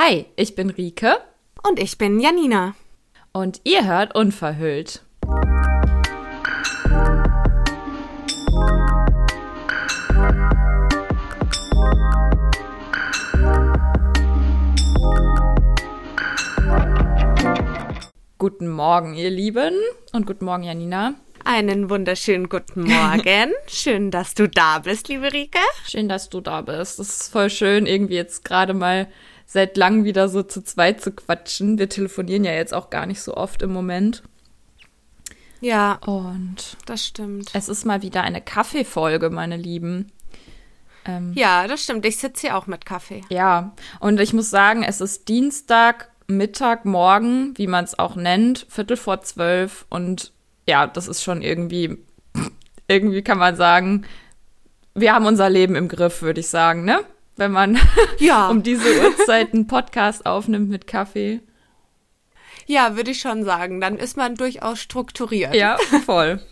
Hi, ich bin Rike. Und ich bin Janina. Und ihr hört Unverhüllt. Guten Morgen, ihr Lieben. Und guten Morgen, Janina. Einen wunderschönen guten Morgen. schön, dass du da bist, liebe Rike. Schön, dass du da bist. Das ist voll schön, irgendwie jetzt gerade mal seit langem wieder so zu zweit zu quatschen. Wir telefonieren ja jetzt auch gar nicht so oft im Moment. Ja. Und das stimmt. Es ist mal wieder eine Kaffeefolge, meine Lieben. Ähm, ja, das stimmt. Ich sitze hier auch mit Kaffee. Ja, und ich muss sagen, es ist Dienstag, Mittag, Morgen, wie man es auch nennt, Viertel vor zwölf. Und ja, das ist schon irgendwie, irgendwie kann man sagen, wir haben unser Leben im Griff, würde ich sagen, ne? Wenn man ja. um diese Uhrzeit einen Podcast aufnimmt mit Kaffee. Ja, würde ich schon sagen. Dann ist man durchaus strukturiert. Ja, voll.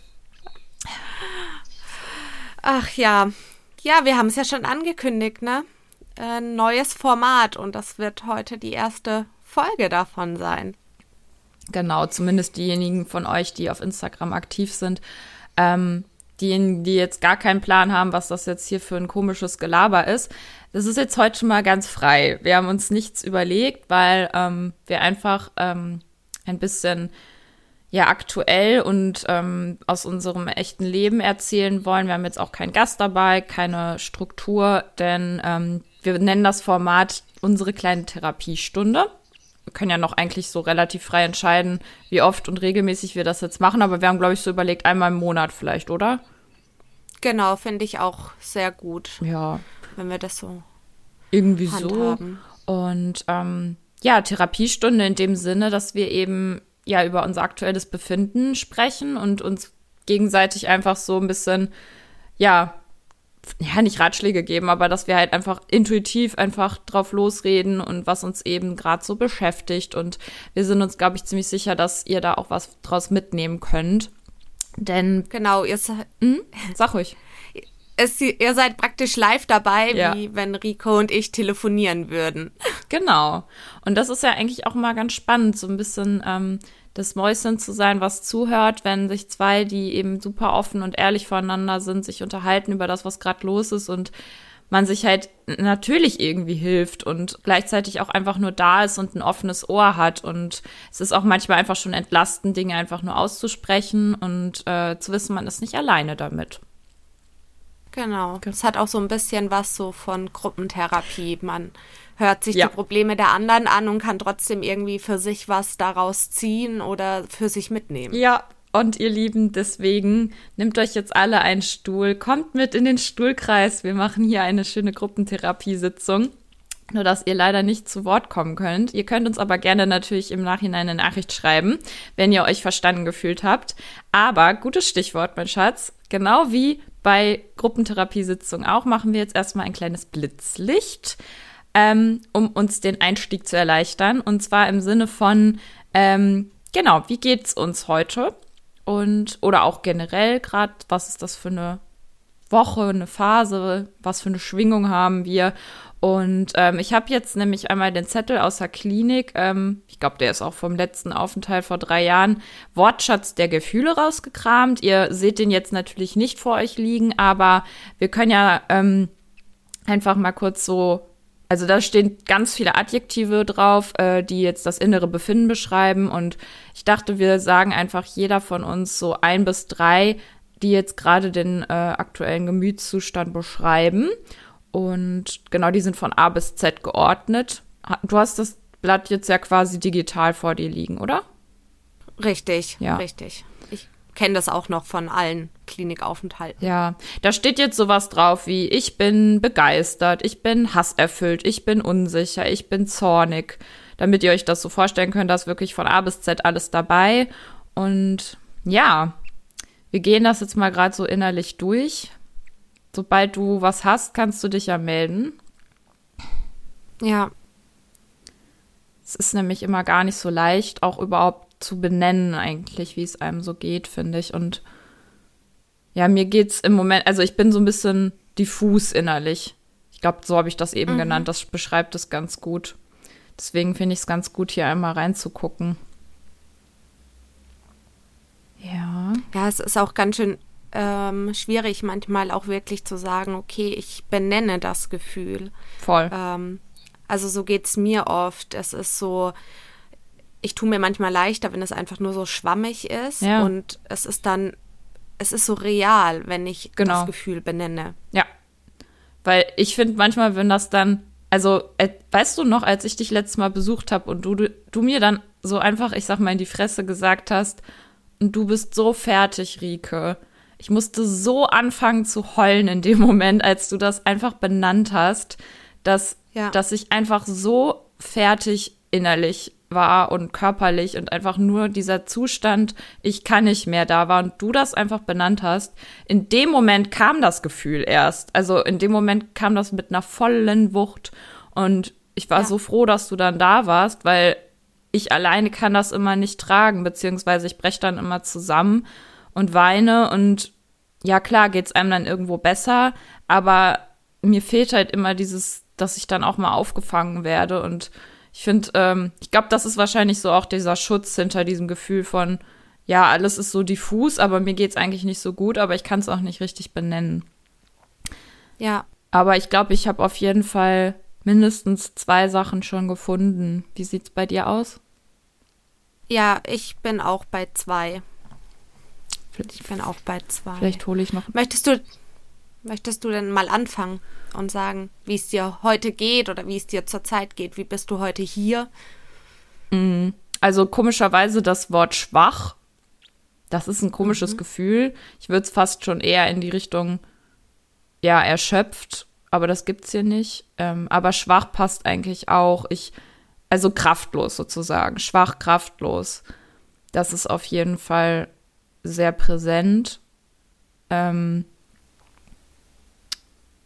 Ach ja. Ja, wir haben es ja schon angekündigt, ne? Ein neues Format und das wird heute die erste Folge davon sein. Genau, zumindest diejenigen von euch, die auf Instagram aktiv sind. Ähm, diejenigen, die jetzt gar keinen Plan haben, was das jetzt hier für ein komisches Gelaber ist. Das ist jetzt heute schon mal ganz frei. Wir haben uns nichts überlegt, weil ähm, wir einfach ähm, ein bisschen ja aktuell und ähm, aus unserem echten Leben erzählen wollen. Wir haben jetzt auch keinen Gast dabei, keine Struktur, denn ähm, wir nennen das Format unsere kleine Therapiestunde können ja noch eigentlich so relativ frei entscheiden, wie oft und regelmäßig wir das jetzt machen. Aber wir haben, glaube ich, so überlegt, einmal im Monat vielleicht, oder? Genau, finde ich auch sehr gut. Ja. Wenn wir das so. Irgendwie handhaben. so. Und ähm, ja, Therapiestunde in dem Sinne, dass wir eben ja über unser aktuelles Befinden sprechen und uns gegenseitig einfach so ein bisschen, ja, ja, nicht Ratschläge geben, aber dass wir halt einfach intuitiv einfach drauf losreden und was uns eben gerade so beschäftigt. Und wir sind uns, glaube ich, ziemlich sicher, dass ihr da auch was draus mitnehmen könnt. Denn. Genau, ihr seid. Hm? Sag ruhig. Es, ihr seid praktisch live dabei, ja. wie wenn Rico und ich telefonieren würden. Genau. Und das ist ja eigentlich auch mal ganz spannend, so ein bisschen ähm, das Mäuschen zu sein, was zuhört, wenn sich zwei, die eben super offen und ehrlich voneinander sind, sich unterhalten über das, was gerade los ist und man sich halt natürlich irgendwie hilft und gleichzeitig auch einfach nur da ist und ein offenes Ohr hat. Und es ist auch manchmal einfach schon entlastend, Dinge einfach nur auszusprechen und äh, zu wissen, man ist nicht alleine damit. Genau. Es hat auch so ein bisschen was so von Gruppentherapie. Man hört sich ja. die Probleme der anderen an und kann trotzdem irgendwie für sich was daraus ziehen oder für sich mitnehmen. Ja, und ihr Lieben, deswegen nehmt euch jetzt alle einen Stuhl, kommt mit in den Stuhlkreis. Wir machen hier eine schöne Gruppentherapiesitzung. Nur, dass ihr leider nicht zu Wort kommen könnt. Ihr könnt uns aber gerne natürlich im Nachhinein eine Nachricht schreiben, wenn ihr euch verstanden gefühlt habt. Aber gutes Stichwort, mein Schatz. Genau wie bei Gruppentherapiesitzungen auch, machen wir jetzt erstmal ein kleines Blitzlicht ähm, um uns den Einstieg zu erleichtern. Und zwar im Sinne von, ähm, genau, wie geht's uns heute? Und, oder auch generell gerade, was ist das für eine Woche, eine Phase, was für eine Schwingung haben wir? Und ähm, ich habe jetzt nämlich einmal den Zettel aus der Klinik, ähm, ich glaube, der ist auch vom letzten Aufenthalt vor drei Jahren, Wortschatz der Gefühle rausgekramt. Ihr seht den jetzt natürlich nicht vor euch liegen, aber wir können ja ähm, einfach mal kurz so also da stehen ganz viele Adjektive drauf, äh, die jetzt das innere Befinden beschreiben. Und ich dachte, wir sagen einfach jeder von uns so ein bis drei, die jetzt gerade den äh, aktuellen Gemütszustand beschreiben. Und genau, die sind von A bis Z geordnet. Du hast das Blatt jetzt ja quasi digital vor dir liegen, oder? Richtig, ja. richtig kenne das auch noch von allen Klinikaufenthalten. Ja, da steht jetzt sowas drauf wie ich bin begeistert, ich bin hasserfüllt, ich bin unsicher, ich bin zornig. Damit ihr euch das so vorstellen könnt, da ist wirklich von A bis Z alles dabei. Und ja, wir gehen das jetzt mal gerade so innerlich durch. Sobald du was hast, kannst du dich ja melden. Ja. Es ist nämlich immer gar nicht so leicht, auch überhaupt zu benennen, eigentlich, wie es einem so geht, finde ich. Und ja, mir geht's im Moment, also ich bin so ein bisschen diffus innerlich. Ich glaube, so habe ich das eben mhm. genannt. Das beschreibt es ganz gut. Deswegen finde ich es ganz gut, hier einmal reinzugucken. Ja. Ja, es ist auch ganz schön ähm, schwierig, manchmal auch wirklich zu sagen, okay, ich benenne das Gefühl. Voll. Ähm, also so geht es mir oft. Es ist so, ich tue mir manchmal leichter, wenn es einfach nur so schwammig ist. Ja. Und es ist dann, es ist so real, wenn ich genau. das Gefühl benenne. Ja. Weil ich finde manchmal, wenn das dann, also äh, weißt du noch, als ich dich letztes Mal besucht habe und du, du, du mir dann so einfach, ich sag mal, in die Fresse gesagt hast, und du bist so fertig, Rike. Ich musste so anfangen zu heulen in dem Moment, als du das einfach benannt hast, dass, ja. dass ich einfach so fertig innerlich war und körperlich und einfach nur dieser Zustand, ich kann nicht mehr da war und du das einfach benannt hast. In dem Moment kam das Gefühl erst. Also in dem Moment kam das mit einer vollen Wucht und ich war ja. so froh, dass du dann da warst, weil ich alleine kann das immer nicht tragen, beziehungsweise ich breche dann immer zusammen und weine und ja, klar geht's einem dann irgendwo besser, aber mir fehlt halt immer dieses, dass ich dann auch mal aufgefangen werde und ich finde, ähm, ich glaube, das ist wahrscheinlich so auch dieser Schutz hinter diesem Gefühl von, ja, alles ist so diffus, aber mir geht's eigentlich nicht so gut, aber ich kann es auch nicht richtig benennen. Ja. Aber ich glaube, ich habe auf jeden Fall mindestens zwei Sachen schon gefunden. Wie sieht's bei dir aus? Ja, ich bin auch bei zwei. Ich bin auch bei zwei. Vielleicht hole ich noch. Möchtest du, möchtest du denn mal anfangen und sagen, wie es dir heute geht oder wie es dir zurzeit geht? Wie bist du heute hier? Mhm. Also komischerweise das Wort schwach, das ist ein komisches mhm. Gefühl. Ich würde es fast schon eher in die Richtung, ja, erschöpft, aber das gibt's hier nicht. Ähm, aber schwach passt eigentlich auch. Ich also kraftlos sozusagen, schwach, kraftlos. Das ist auf jeden Fall sehr präsent. Ähm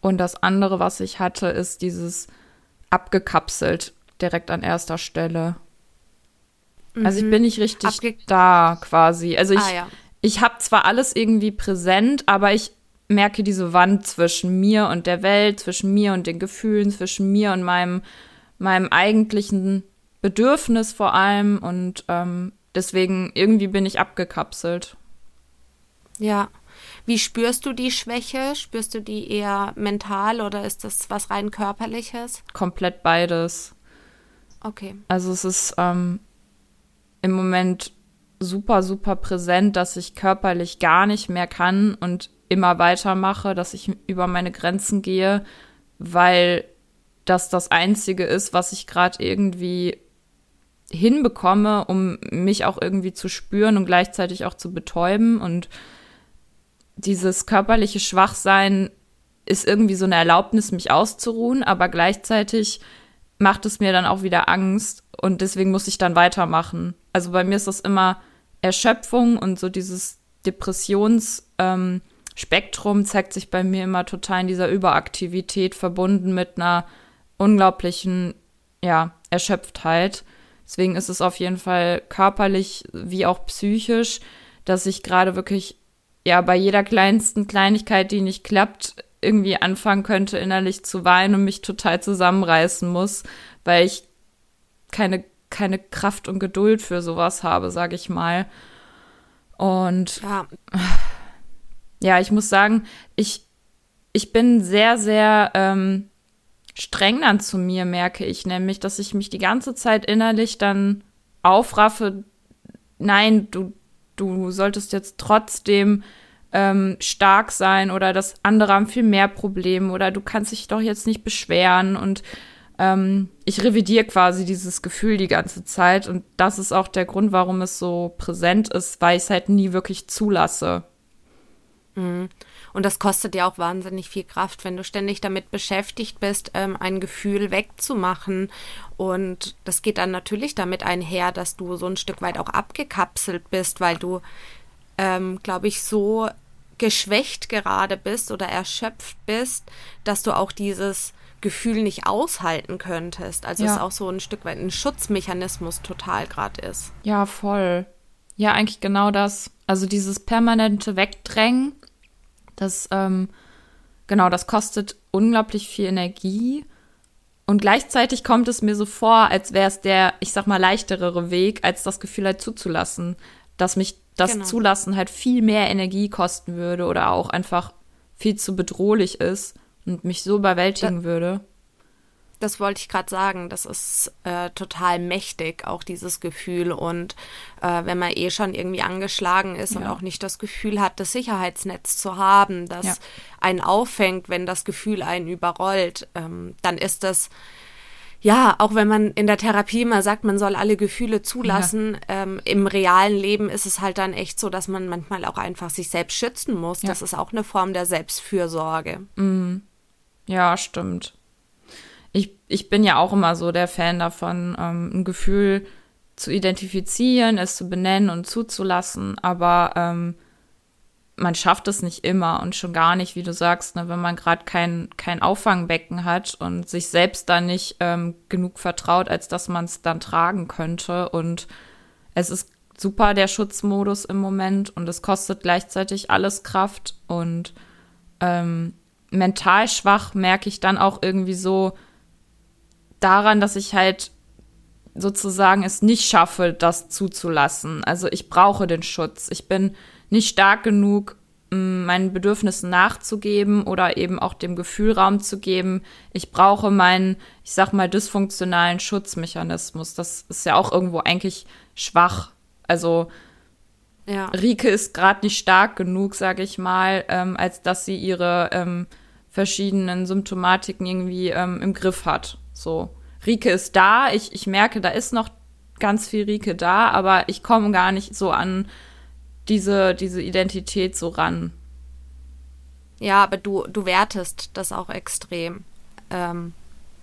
und das andere, was ich hatte, ist dieses abgekapselt direkt an erster Stelle. Mhm. Also ich mhm. bin nicht richtig Abge da quasi. Also ich, ah, ja. ich habe zwar alles irgendwie präsent, aber ich merke diese Wand zwischen mir und der Welt, zwischen mir und den Gefühlen, zwischen mir und meinem meinem eigentlichen Bedürfnis vor allem und ähm, deswegen irgendwie bin ich abgekapselt. Ja. Wie spürst du die Schwäche? Spürst du die eher mental oder ist das was rein körperliches? Komplett beides. Okay. Also es ist ähm, im Moment super, super präsent, dass ich körperlich gar nicht mehr kann und immer weitermache, dass ich über meine Grenzen gehe, weil das das Einzige ist, was ich gerade irgendwie hinbekomme, um mich auch irgendwie zu spüren und gleichzeitig auch zu betäuben. Und dieses körperliche Schwachsein ist irgendwie so eine Erlaubnis, mich auszuruhen, aber gleichzeitig macht es mir dann auch wieder Angst und deswegen muss ich dann weitermachen. Also bei mir ist das immer Erschöpfung und so dieses Depressionsspektrum ähm, zeigt sich bei mir immer total in dieser Überaktivität verbunden mit einer unglaublichen, ja, Erschöpftheit. Deswegen ist es auf jeden Fall körperlich wie auch psychisch, dass ich gerade wirklich, ja, bei jeder kleinsten Kleinigkeit, die nicht klappt, irgendwie anfangen könnte, innerlich zu weinen und mich total zusammenreißen muss, weil ich keine, keine Kraft und Geduld für sowas habe, sage ich mal. Und ja. ja, ich muss sagen, ich, ich bin sehr, sehr ähm, streng dann zu mir, merke ich nämlich, dass ich mich die ganze Zeit innerlich dann aufraffe, nein, du, du solltest jetzt trotzdem ähm, stark sein oder das andere haben viel mehr Probleme oder du kannst dich doch jetzt nicht beschweren und ähm, ich revidiere quasi dieses Gefühl die ganze Zeit und das ist auch der Grund, warum es so präsent ist, weil ich es halt nie wirklich zulasse. Mhm. Und das kostet ja auch wahnsinnig viel Kraft, wenn du ständig damit beschäftigt bist, ähm, ein Gefühl wegzumachen. Und das geht dann natürlich damit einher, dass du so ein Stück weit auch abgekapselt bist, weil du, ähm, glaube ich, so geschwächt gerade bist oder erschöpft bist, dass du auch dieses Gefühl nicht aushalten könntest. Also ja. es auch so ein Stück weit ein Schutzmechanismus total gerade ist. Ja, voll. Ja, eigentlich genau das. Also dieses permanente Wegdrängen das, ähm, genau, das kostet unglaublich viel Energie. Und gleichzeitig kommt es mir so vor, als wäre es der, ich sag mal, leichterere Weg, als das Gefühl halt zuzulassen, dass mich das genau. Zulassen halt viel mehr Energie kosten würde oder auch einfach viel zu bedrohlich ist und mich so überwältigen da, würde. Das wollte ich gerade sagen. Das ist äh, total mächtig, auch dieses Gefühl. Und äh, wenn man eh schon irgendwie angeschlagen ist ja. und auch nicht das Gefühl hat, das Sicherheitsnetz zu haben, das ja. einen auffängt, wenn das Gefühl einen überrollt, ähm, dann ist das ja, auch wenn man in der Therapie immer sagt, man soll alle Gefühle zulassen, ja. ähm, im realen Leben ist es halt dann echt so, dass man manchmal auch einfach sich selbst schützen muss. Das ist auch eine Form der Selbstfürsorge. Mhm. Ja, stimmt. Ich, ich bin ja auch immer so der Fan davon, ähm, ein Gefühl zu identifizieren, es zu benennen und zuzulassen, aber ähm, man schafft es nicht immer und schon gar nicht, wie du sagst, ne, wenn man gerade kein, kein Auffangbecken hat und sich selbst da nicht ähm, genug vertraut, als dass man es dann tragen könnte. Und es ist super der Schutzmodus im Moment und es kostet gleichzeitig alles Kraft und ähm, mental schwach merke ich dann auch irgendwie so daran, dass ich halt sozusagen es nicht schaffe, das zuzulassen. Also ich brauche den Schutz. Ich bin nicht stark genug, meinen Bedürfnissen nachzugeben oder eben auch dem Gefühl Raum zu geben, ich brauche meinen, ich sag mal, dysfunktionalen Schutzmechanismus. Das ist ja auch irgendwo eigentlich schwach. Also ja. Rike ist gerade nicht stark genug, sage ich mal, ähm, als dass sie ihre ähm, verschiedenen Symptomatiken irgendwie ähm, im Griff hat. So, Rike ist da, ich, ich merke, da ist noch ganz viel Rike da, aber ich komme gar nicht so an diese, diese Identität so ran. Ja, aber du, du wertest das auch extrem. Ähm,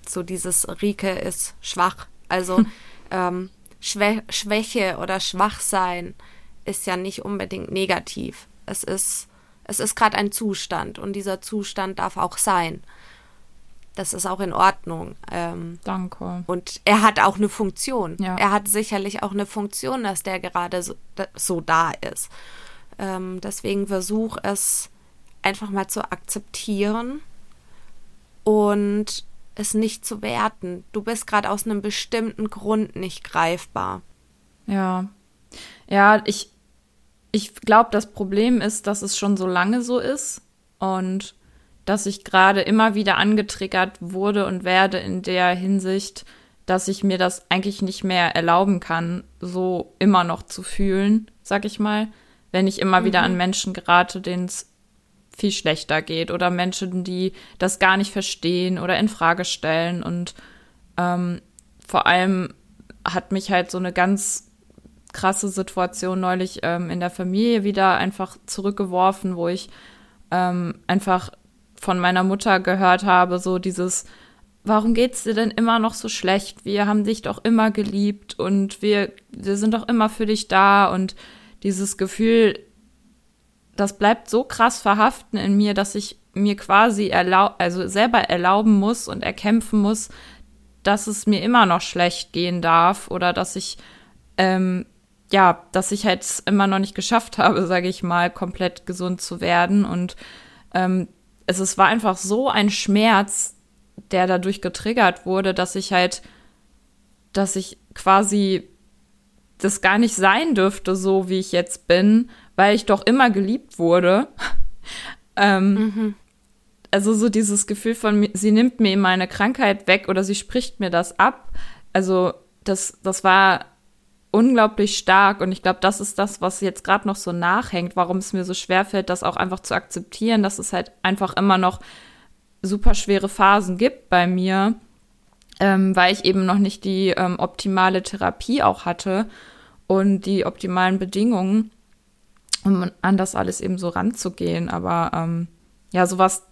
so dieses Rike ist schwach. Also ähm, Schwä Schwäche oder Schwachsein ist ja nicht unbedingt negativ. Es ist, es ist gerade ein Zustand und dieser Zustand darf auch sein. Das ist auch in Ordnung. Ähm, Danke. Und er hat auch eine Funktion. Ja. Er hat sicherlich auch eine Funktion, dass der gerade so, so da ist. Ähm, deswegen versuch es einfach mal zu akzeptieren und es nicht zu werten. Du bist gerade aus einem bestimmten Grund nicht greifbar. Ja. Ja, ich, ich glaube, das Problem ist, dass es schon so lange so ist und dass ich gerade immer wieder angetriggert wurde und werde in der Hinsicht, dass ich mir das eigentlich nicht mehr erlauben kann, so immer noch zu fühlen, sag ich mal, wenn ich immer mhm. wieder an mhm. Menschen gerate, denen es viel schlechter geht oder Menschen, die das gar nicht verstehen oder in Frage stellen und ähm, vor allem hat mich halt so eine ganz krasse Situation neulich ähm, in der Familie wieder einfach zurückgeworfen, wo ich ähm, einfach von meiner Mutter gehört habe, so dieses, warum geht's dir denn immer noch so schlecht? Wir haben dich doch immer geliebt und wir, wir sind doch immer für dich da und dieses Gefühl, das bleibt so krass verhaften in mir, dass ich mir quasi erlaub, also selber erlauben muss und erkämpfen muss, dass es mir immer noch schlecht gehen darf oder dass ich ähm, ja, dass ich halt immer noch nicht geschafft habe, sage ich mal, komplett gesund zu werden und ähm, es, es war einfach so ein Schmerz, der dadurch getriggert wurde, dass ich halt, dass ich quasi das gar nicht sein dürfte, so wie ich jetzt bin, weil ich doch immer geliebt wurde. ähm, mhm. Also so dieses Gefühl von, sie nimmt mir meine Krankheit weg oder sie spricht mir das ab. Also das, das war unglaublich stark und ich glaube, das ist das, was jetzt gerade noch so nachhängt, warum es mir so schwer fällt, das auch einfach zu akzeptieren, dass es halt einfach immer noch super schwere Phasen gibt bei mir, ähm, weil ich eben noch nicht die ähm, optimale Therapie auch hatte und die optimalen Bedingungen, um an das alles eben so ranzugehen. Aber ähm, ja, sowas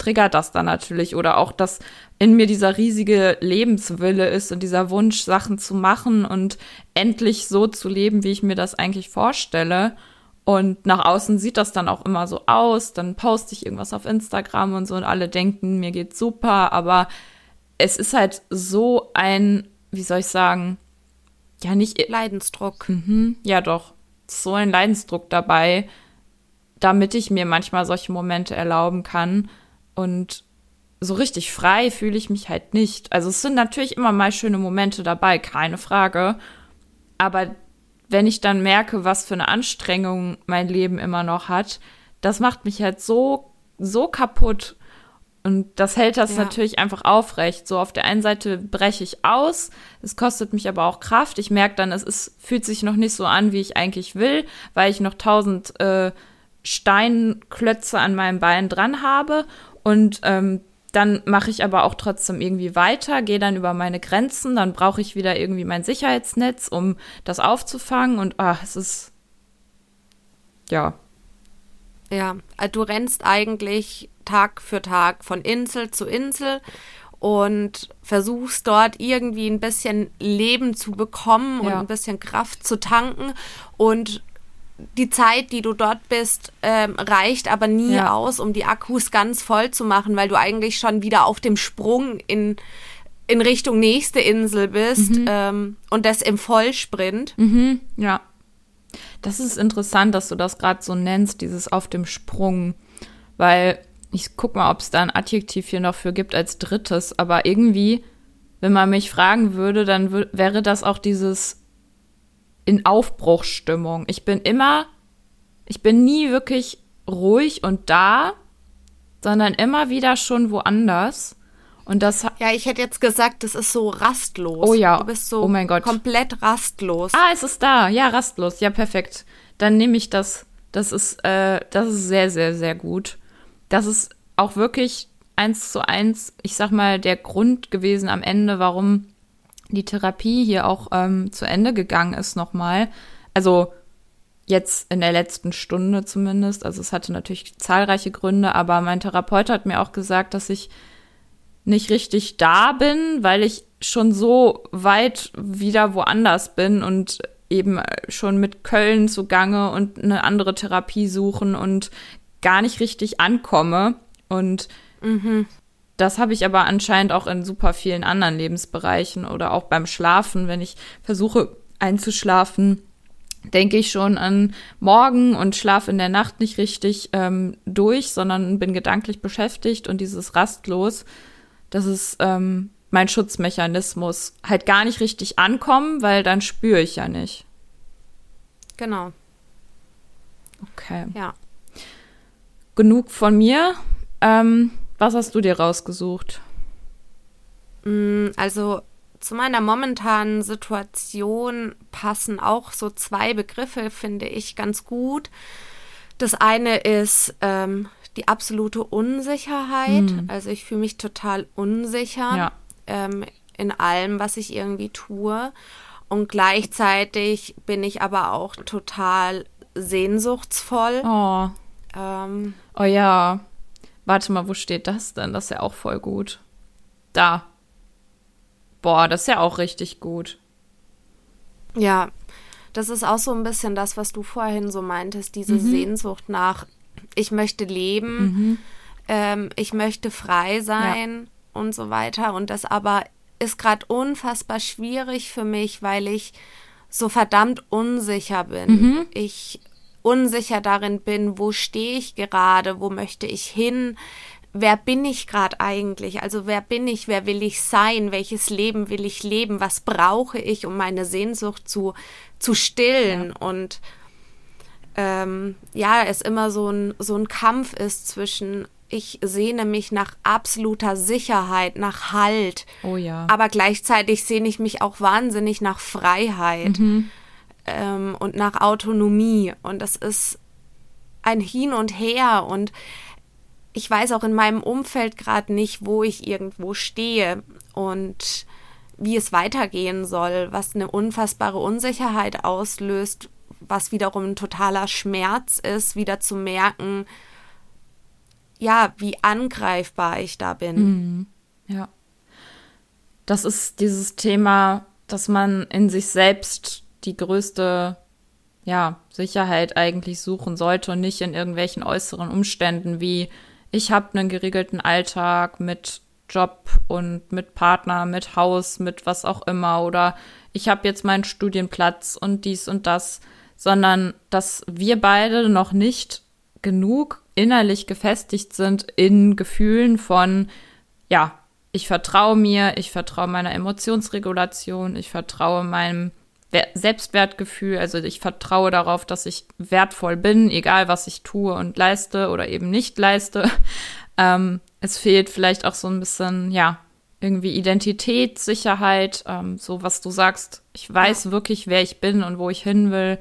triggert das dann natürlich oder auch, dass in mir dieser riesige Lebenswille ist und dieser Wunsch, Sachen zu machen und endlich so zu leben, wie ich mir das eigentlich vorstelle. Und nach außen sieht das dann auch immer so aus. Dann poste ich irgendwas auf Instagram und so und alle denken, mir geht's super. Aber es ist halt so ein, wie soll ich sagen, ja, nicht. Leidensdruck. Mhm, ja, doch. So ein Leidensdruck dabei, damit ich mir manchmal solche Momente erlauben kann und so richtig frei fühle ich mich halt nicht. Also es sind natürlich immer mal schöne Momente dabei, keine Frage. Aber wenn ich dann merke, was für eine Anstrengung mein Leben immer noch hat, das macht mich halt so, so kaputt. Und das hält das ja. natürlich einfach aufrecht. So auf der einen Seite breche ich aus, es kostet mich aber auch Kraft. Ich merke dann, es ist, fühlt sich noch nicht so an, wie ich eigentlich will, weil ich noch tausend äh, Steinklötze an meinem Bein dran habe. Und ähm, dann mache ich aber auch trotzdem irgendwie weiter, gehe dann über meine Grenzen, dann brauche ich wieder irgendwie mein Sicherheitsnetz, um das aufzufangen. Und ah, es ist ja. Ja, äh, du rennst eigentlich Tag für Tag von Insel zu Insel und versuchst dort irgendwie ein bisschen Leben zu bekommen und ja. ein bisschen Kraft zu tanken und die Zeit, die du dort bist, ähm, reicht aber nie ja. aus, um die Akkus ganz voll zu machen, weil du eigentlich schon wieder auf dem Sprung in, in Richtung nächste Insel bist mhm. ähm, und das im Vollsprint. Mhm. Ja. Das ist interessant, dass du das gerade so nennst, dieses auf dem Sprung, weil ich guck mal, ob es da ein Adjektiv hier noch für gibt als drittes, aber irgendwie, wenn man mich fragen würde, dann wäre das auch dieses in Aufbruchsstimmung. Ich bin immer, ich bin nie wirklich ruhig und da, sondern immer wieder schon woanders. Und das Ja, ich hätte jetzt gesagt, das ist so rastlos. Oh ja. Du bist so oh mein Gott. komplett rastlos. Ah, es ist da. Ja, rastlos. Ja, perfekt. Dann nehme ich das. Das ist, äh, das ist sehr, sehr, sehr gut. Das ist auch wirklich eins zu eins, ich sag mal, der Grund gewesen am Ende, warum die Therapie hier auch ähm, zu Ende gegangen ist nochmal. Also jetzt in der letzten Stunde zumindest. Also es hatte natürlich zahlreiche Gründe, aber mein Therapeut hat mir auch gesagt, dass ich nicht richtig da bin, weil ich schon so weit wieder woanders bin und eben schon mit Köln zugange und eine andere Therapie suchen und gar nicht richtig ankomme. Und mhm. Das habe ich aber anscheinend auch in super vielen anderen Lebensbereichen oder auch beim Schlafen, wenn ich versuche einzuschlafen, denke ich schon an morgen und schlafe in der Nacht nicht richtig ähm, durch, sondern bin gedanklich beschäftigt und dieses rastlos, das ist ähm, mein Schutzmechanismus, halt gar nicht richtig ankommen, weil dann spüre ich ja nicht. Genau. Okay. Ja. Genug von mir. Ähm, was hast du dir rausgesucht? Mm, also zu meiner momentanen Situation passen auch so zwei Begriffe, finde ich, ganz gut. Das eine ist ähm, die absolute Unsicherheit. Hm. Also ich fühle mich total unsicher ja. ähm, in allem, was ich irgendwie tue. Und gleichzeitig bin ich aber auch total sehnsuchtsvoll. Oh. Ähm, oh ja. Warte mal, wo steht das denn? Das ist ja auch voll gut. Da. Boah, das ist ja auch richtig gut. Ja, das ist auch so ein bisschen das, was du vorhin so meintest, diese mhm. Sehnsucht nach, ich möchte leben, mhm. ähm, ich möchte frei sein ja. und so weiter. Und das aber ist gerade unfassbar schwierig für mich, weil ich so verdammt unsicher bin. Mhm. Ich unsicher darin bin, wo stehe ich gerade, wo möchte ich hin, wer bin ich gerade eigentlich? Also wer bin ich, wer will ich sein, welches Leben will ich leben, was brauche ich, um meine Sehnsucht zu, zu stillen ja. und ähm, ja, es immer so ein, so ein Kampf ist zwischen ich sehne mich nach absoluter Sicherheit, nach Halt. Oh ja. Aber gleichzeitig sehne ich mich auch wahnsinnig nach Freiheit. Mhm ähm, und nach Autonomie. Und das ist ein Hin und Her. Und ich weiß auch in meinem Umfeld gerade nicht, wo ich irgendwo stehe und wie es weitergehen soll, was eine unfassbare Unsicherheit auslöst, was wiederum ein totaler Schmerz ist, wieder zu merken, ja, wie angreifbar ich da bin. Mhm. Ja. Das ist dieses Thema, dass man in sich selbst die größte ja, Sicherheit eigentlich suchen sollte und nicht in irgendwelchen äußeren Umständen wie ich habe einen geregelten Alltag mit Job und mit Partner, mit Haus, mit was auch immer oder ich habe jetzt meinen Studienplatz und dies und das, sondern dass wir beide noch nicht genug innerlich gefestigt sind in Gefühlen von ja, ich vertraue mir, ich vertraue meiner Emotionsregulation, ich vertraue meinem Selbstwertgefühl, also ich vertraue darauf, dass ich wertvoll bin, egal was ich tue und leiste oder eben nicht leiste. Ähm, es fehlt vielleicht auch so ein bisschen, ja, irgendwie Identität, Sicherheit, ähm, so was du sagst. Ich weiß wirklich, wer ich bin und wo ich hin will.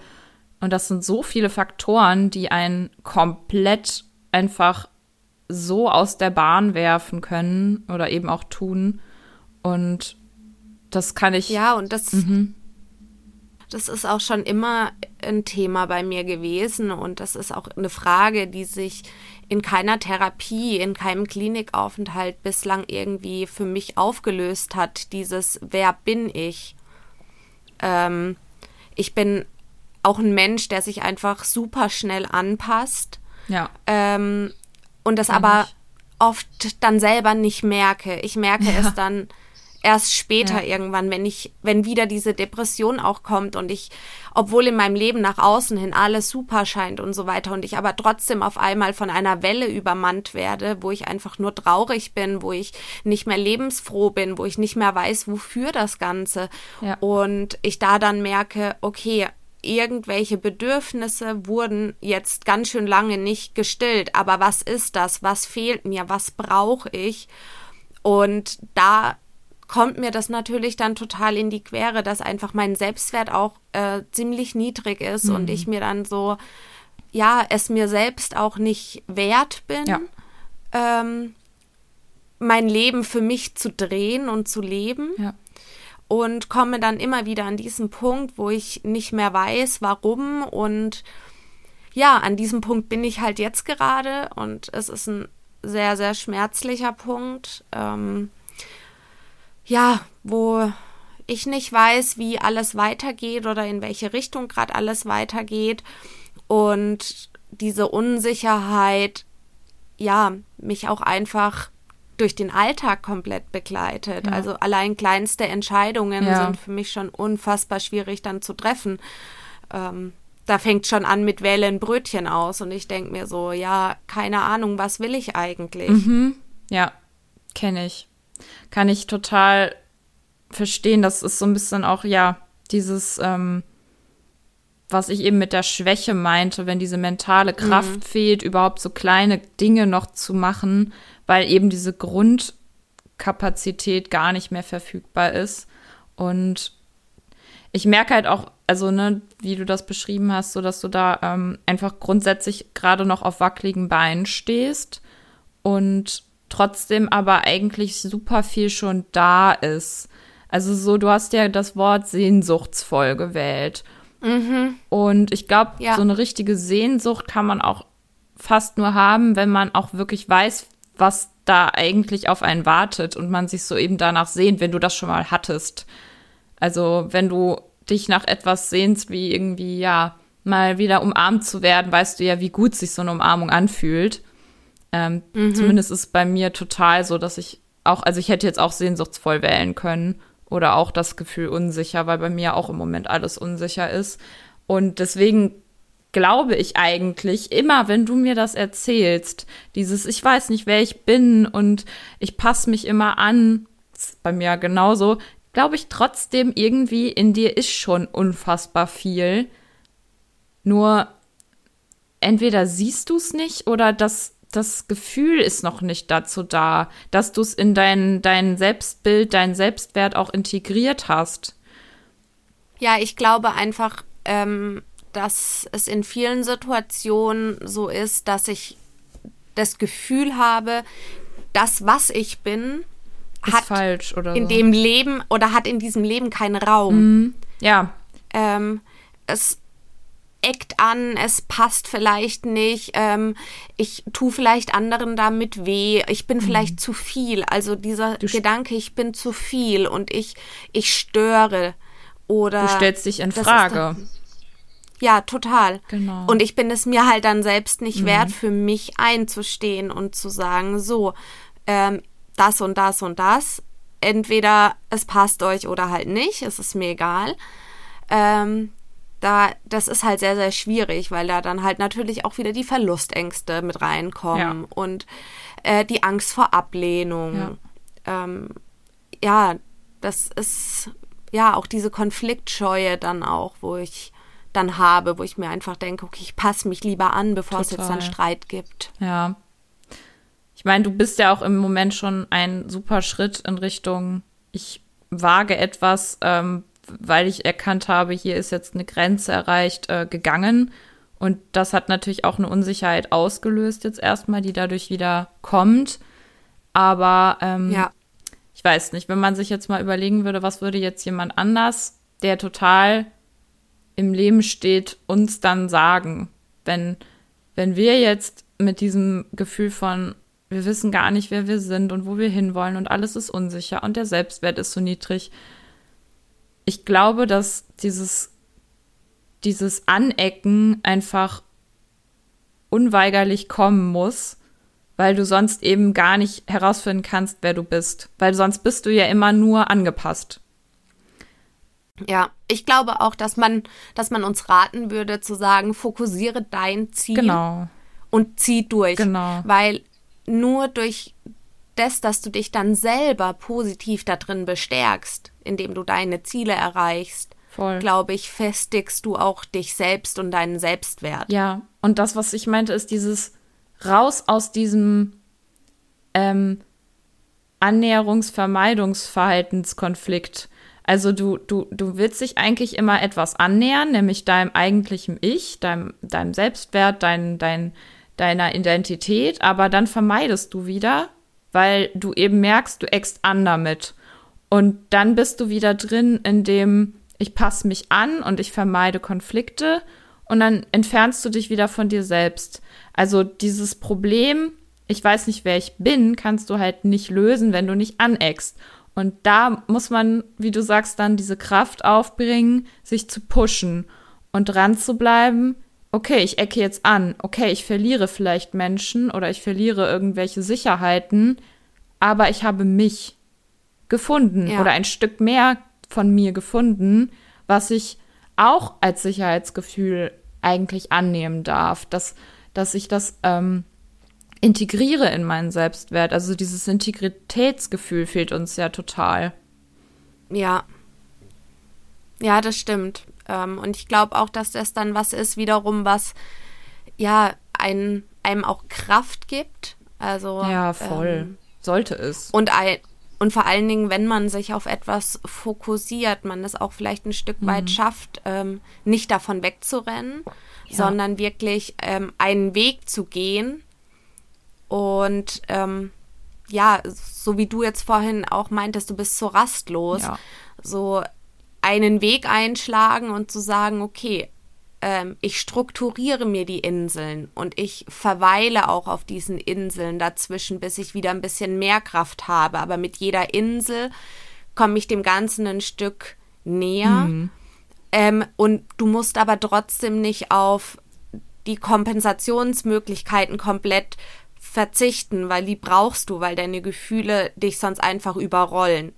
Und das sind so viele Faktoren, die einen komplett einfach so aus der Bahn werfen können oder eben auch tun. Und das kann ich. Ja, und das, mhm. Das ist auch schon immer ein Thema bei mir gewesen. Und das ist auch eine Frage, die sich in keiner Therapie, in keinem Klinikaufenthalt bislang irgendwie für mich aufgelöst hat. Dieses Wer bin ich? Ähm, ich bin auch ein Mensch, der sich einfach super schnell anpasst. Ja. Ähm, und das aber oft dann selber nicht merke. Ich merke ja. es dann erst später ja. irgendwann, wenn ich, wenn wieder diese Depression auch kommt und ich, obwohl in meinem Leben nach außen hin alles super scheint und so weiter und ich aber trotzdem auf einmal von einer Welle übermannt werde, wo ich einfach nur traurig bin, wo ich nicht mehr lebensfroh bin, wo ich nicht mehr weiß, wofür das Ganze. Ja. Und ich da dann merke, okay, irgendwelche Bedürfnisse wurden jetzt ganz schön lange nicht gestillt. Aber was ist das? Was fehlt mir? Was brauche ich? Und da kommt mir das natürlich dann total in die Quere, dass einfach mein Selbstwert auch äh, ziemlich niedrig ist mhm. und ich mir dann so, ja, es mir selbst auch nicht wert bin, ja. ähm, mein Leben für mich zu drehen und zu leben. Ja und komme dann immer wieder an diesen Punkt, wo ich nicht mehr weiß, warum. Und ja, an diesem Punkt bin ich halt jetzt gerade und es ist ein sehr, sehr schmerzlicher Punkt. Ähm, ja, wo ich nicht weiß, wie alles weitergeht oder in welche Richtung gerade alles weitergeht. Und diese Unsicherheit, ja, mich auch einfach durch den Alltag komplett begleitet. Ja. Also allein kleinste Entscheidungen ja. sind für mich schon unfassbar schwierig dann zu treffen. Ähm, da fängt schon an mit Wählen Brötchen aus und ich denke mir so, ja, keine Ahnung, was will ich eigentlich? Mhm. Ja, kenne ich. Kann ich total verstehen. Das ist so ein bisschen auch, ja, dieses, ähm, was ich eben mit der Schwäche meinte, wenn diese mentale Kraft mhm. fehlt, überhaupt so kleine Dinge noch zu machen, weil eben diese Grundkapazität gar nicht mehr verfügbar ist. Und ich merke halt auch, also, ne, wie du das beschrieben hast, so dass du da ähm, einfach grundsätzlich gerade noch auf wackeligen Beinen stehst und trotzdem aber eigentlich super viel schon da ist. Also so, du hast ja das Wort sehnsuchtsvoll gewählt. Mhm. Und ich glaube, ja. so eine richtige Sehnsucht kann man auch fast nur haben, wenn man auch wirklich weiß, was da eigentlich auf einen wartet und man sich so eben danach sehnt, wenn du das schon mal hattest. Also wenn du dich nach etwas sehnst, wie irgendwie, ja, mal wieder umarmt zu werden, weißt du ja, wie gut sich so eine Umarmung anfühlt. Ähm, mhm. Zumindest ist es bei mir total so, dass ich auch, also ich hätte jetzt auch sehnsuchtsvoll wählen können oder auch das Gefühl unsicher, weil bei mir auch im Moment alles unsicher ist. Und deswegen glaube ich eigentlich immer, wenn du mir das erzählst, dieses ich weiß nicht, wer ich bin und ich passe mich immer an, bei mir genauso, glaube ich trotzdem irgendwie in dir ist schon unfassbar viel. Nur entweder siehst du es nicht oder das das Gefühl ist noch nicht dazu da, dass du es in dein, dein Selbstbild, dein Selbstwert auch integriert hast. Ja, ich glaube einfach, ähm, dass es in vielen Situationen so ist, dass ich das Gefühl habe, das, was ich bin, ist hat falsch oder in so. dem Leben oder hat in diesem Leben keinen Raum. Mhm. Ja. Ähm, es eckt an, es passt vielleicht nicht, ähm, ich tue vielleicht anderen damit weh, ich bin mhm. vielleicht zu viel. Also dieser du Gedanke, ich bin zu viel und ich, ich störe. Oder du stellst dich in Frage. Ja, total. Genau. Und ich bin es mir halt dann selbst nicht mhm. wert, für mich einzustehen und zu sagen, so, ähm, das und das und das. Entweder es passt euch oder halt nicht, es ist mir egal. Ähm, da, das ist halt sehr, sehr schwierig, weil da dann halt natürlich auch wieder die Verlustängste mit reinkommen ja. und äh, die Angst vor Ablehnung. Ja. ähm, ja, das ist ja auch diese Konfliktscheue dann auch, wo ich dann habe, wo ich mir einfach denke, okay, ich passe mich lieber an, bevor Total. es jetzt dann Streit gibt. Ja. Ich meine, du bist ja auch im Moment schon ein super Schritt in Richtung, ich wage etwas, ähm, weil ich erkannt habe, hier ist jetzt eine Grenze erreicht, äh, gegangen. Und das hat natürlich auch eine Unsicherheit ausgelöst jetzt erstmal, die dadurch wieder kommt. Aber ähm, ja. ich weiß nicht, wenn man sich jetzt mal überlegen würde, was würde jetzt jemand anders, der total im Leben steht, uns dann sagen, wenn, wenn wir jetzt mit diesem Gefühl von, wir wissen gar nicht, wer wir sind und wo wir hinwollen und alles ist unsicher und der Selbstwert ist so niedrig. Ich glaube, dass dieses, dieses Anecken einfach unweigerlich kommen muss, weil du sonst eben gar nicht herausfinden kannst, wer du bist. Weil sonst bist du ja immer nur angepasst. Ja, ich glaube auch, dass man, dass man uns raten würde, zu sagen, fokussiere dein Ziel genau. und zieh durch. Genau. Weil nur durch das, dass du dich dann selber positiv da drin bestärkst, indem du deine Ziele erreichst, glaube ich, festigst du auch dich selbst und deinen Selbstwert. Ja, und das, was ich meinte, ist dieses raus aus diesem ähm, Annäherungsvermeidungsverhaltenskonflikt. Also du, du, du willst dich eigentlich immer etwas annähern, nämlich deinem eigentlichen Ich, deinem, deinem Selbstwert, dein, dein, deiner Identität, aber dann vermeidest du wieder, weil du eben merkst, du eckst an damit. Und dann bist du wieder drin in dem, ich passe mich an und ich vermeide Konflikte und dann entfernst du dich wieder von dir selbst. Also dieses Problem, ich weiß nicht, wer ich bin, kannst du halt nicht lösen, wenn du nicht aneckst. Und da muss man, wie du sagst, dann diese Kraft aufbringen, sich zu pushen und dran zu bleiben. Okay, ich ecke jetzt an. Okay, ich verliere vielleicht Menschen oder ich verliere irgendwelche Sicherheiten, aber ich habe mich gefunden ja. oder ein Stück mehr von mir gefunden, was ich auch als Sicherheitsgefühl eigentlich annehmen darf, dass, dass ich das ähm, integriere in meinen Selbstwert. Also dieses Integritätsgefühl fehlt uns ja total. Ja. Ja, das stimmt. Ähm, und ich glaube auch, dass das dann was ist, wiederum, was ja ein, einem auch Kraft gibt. Also. Ja, voll. Ähm, Sollte es. Und ein, und vor allen Dingen, wenn man sich auf etwas fokussiert, man es auch vielleicht ein Stück mhm. weit schafft, ähm, nicht davon wegzurennen, ja. sondern wirklich ähm, einen Weg zu gehen, und ähm, ja, so wie du jetzt vorhin auch meintest, du bist so rastlos, ja. so einen Weg einschlagen und zu sagen, okay, ähm, ich strukturiere mir die Inseln und ich verweile auch auf diesen Inseln dazwischen, bis ich wieder ein bisschen mehr Kraft habe. Aber mit jeder Insel komme ich dem Ganzen ein Stück näher. Mhm. Ähm, und du musst aber trotzdem nicht auf die Kompensationsmöglichkeiten komplett verzichten, weil die brauchst du, weil deine Gefühle dich sonst einfach überrollen.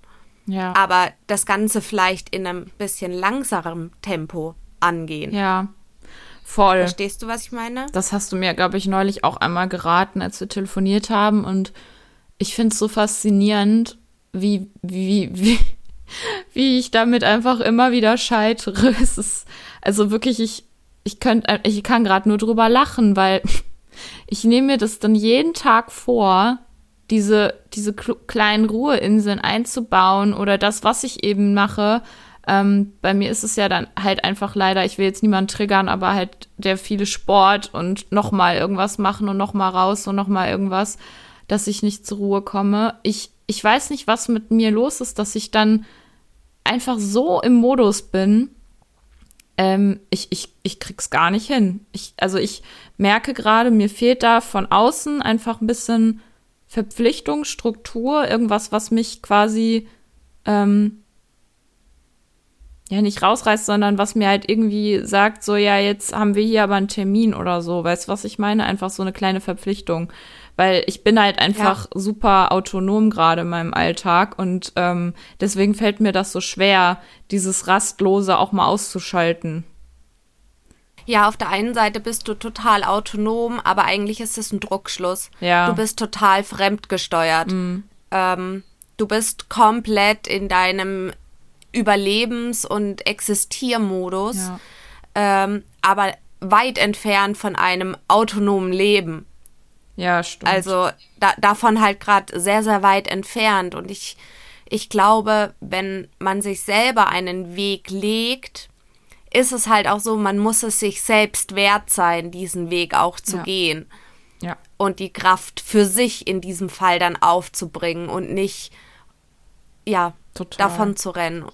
Ja. Aber das Ganze vielleicht in einem bisschen langsamerem Tempo angehen. Ja. Voll. Verstehst du, was ich meine? Das hast du mir, glaube ich, neulich auch einmal geraten, als wir telefoniert haben. Und ich finde es so faszinierend, wie, wie, wie, wie ich damit einfach immer wieder scheitere. Es ist, also wirklich, ich, ich könnte, ich kann gerade nur drüber lachen, weil ich nehme mir das dann jeden Tag vor, diese, diese kleinen Ruheinseln einzubauen oder das, was ich eben mache. Ähm, bei mir ist es ja dann halt einfach leider, ich will jetzt niemanden triggern, aber halt der viele Sport und nochmal irgendwas machen und nochmal raus und nochmal irgendwas, dass ich nicht zur Ruhe komme. Ich, ich weiß nicht, was mit mir los ist, dass ich dann einfach so im Modus bin, ähm, ich, ich, ich krieg's gar nicht hin. Ich, also ich merke gerade, mir fehlt da von außen einfach ein bisschen Verpflichtung, Struktur, irgendwas, was mich quasi ähm, ja nicht rausreißt, sondern was mir halt irgendwie sagt, so ja, jetzt haben wir hier aber einen Termin oder so. Weißt du, was ich meine? Einfach so eine kleine Verpflichtung weil ich bin halt einfach ja. super autonom gerade in meinem Alltag und ähm, deswegen fällt mir das so schwer, dieses Rastlose auch mal auszuschalten. Ja, auf der einen Seite bist du total autonom, aber eigentlich ist es ein Druckschluss. Ja. Du bist total fremdgesteuert. Mhm. Ähm, Du bist komplett in deinem Überlebens- und Existiermodus, ja. ähm, aber weit entfernt von einem autonomen Leben. Ja, stimmt. Also da, davon halt gerade sehr, sehr weit entfernt. Und ich, ich glaube, wenn man sich selber einen Weg legt, ist es halt auch so, man muss es sich selbst wert sein, diesen Weg auch zu ja. gehen. Ja. Und die Kraft für sich in diesem Fall dann aufzubringen und nicht, ja, Total. davon zu rennen.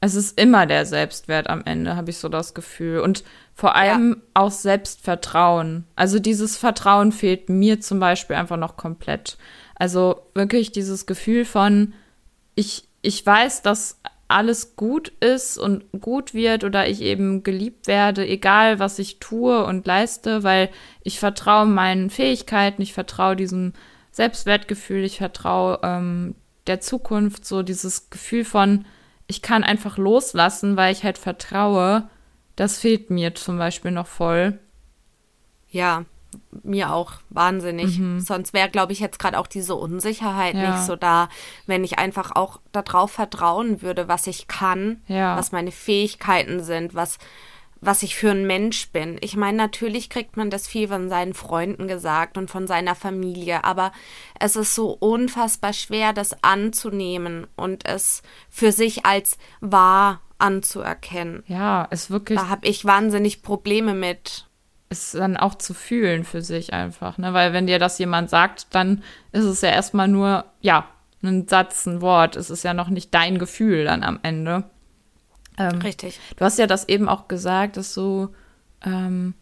Es ist immer der Selbstwert am Ende, habe ich so das Gefühl. Und vor allem ja. auch Selbstvertrauen. Also dieses Vertrauen fehlt mir zum Beispiel einfach noch komplett. Also wirklich dieses Gefühl von, ich, ich weiß, dass alles gut ist und gut wird oder ich eben geliebt werde, egal was ich tue und leiste, weil ich vertraue meinen Fähigkeiten, ich vertraue diesem Selbstwertgefühl, ich vertraue ähm, der Zukunft, so dieses Gefühl von, ich kann einfach loslassen, weil ich halt vertraue, das fehlt mir zum Beispiel noch voll. Ja, mir auch wahnsinnig. Mhm. Sonst wäre, glaube ich, jetzt gerade auch diese Unsicherheit ja. nicht so da, wenn ich einfach auch darauf vertrauen würde, was ich kann, ja. was meine Fähigkeiten sind, was, was ich für ein Mensch bin. Ich meine, natürlich kriegt man das viel von seinen Freunden gesagt und von seiner Familie, aber es ist so unfassbar schwer, das anzunehmen und es für sich als wahr anzuerkennen. Ja, es wirklich. Da habe ich wahnsinnig Probleme mit es dann auch zu fühlen für sich einfach, ne? Weil wenn dir das jemand sagt, dann ist es ja erstmal nur, ja, ein Satz, ein Wort. Es ist ja noch nicht dein Gefühl dann am Ende. Ähm, Richtig. Du hast ja das eben auch gesagt, dass du ähm,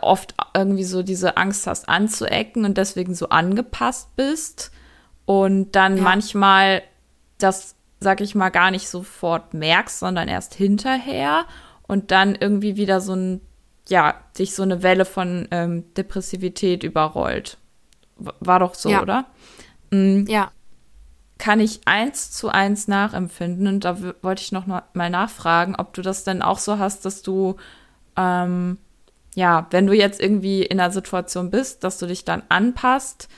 oft irgendwie so diese Angst hast anzuecken und deswegen so angepasst bist und dann ja. manchmal das, sag ich mal, gar nicht sofort merkst, sondern erst hinterher und dann irgendwie wieder so ein ja, sich so eine Welle von ähm, Depressivität überrollt. War doch so, ja. oder? Mhm. Ja. Kann ich eins zu eins nachempfinden und da wollte ich noch mal nachfragen, ob du das denn auch so hast, dass du, ähm, ja, wenn du jetzt irgendwie in einer Situation bist, dass du dich dann anpasst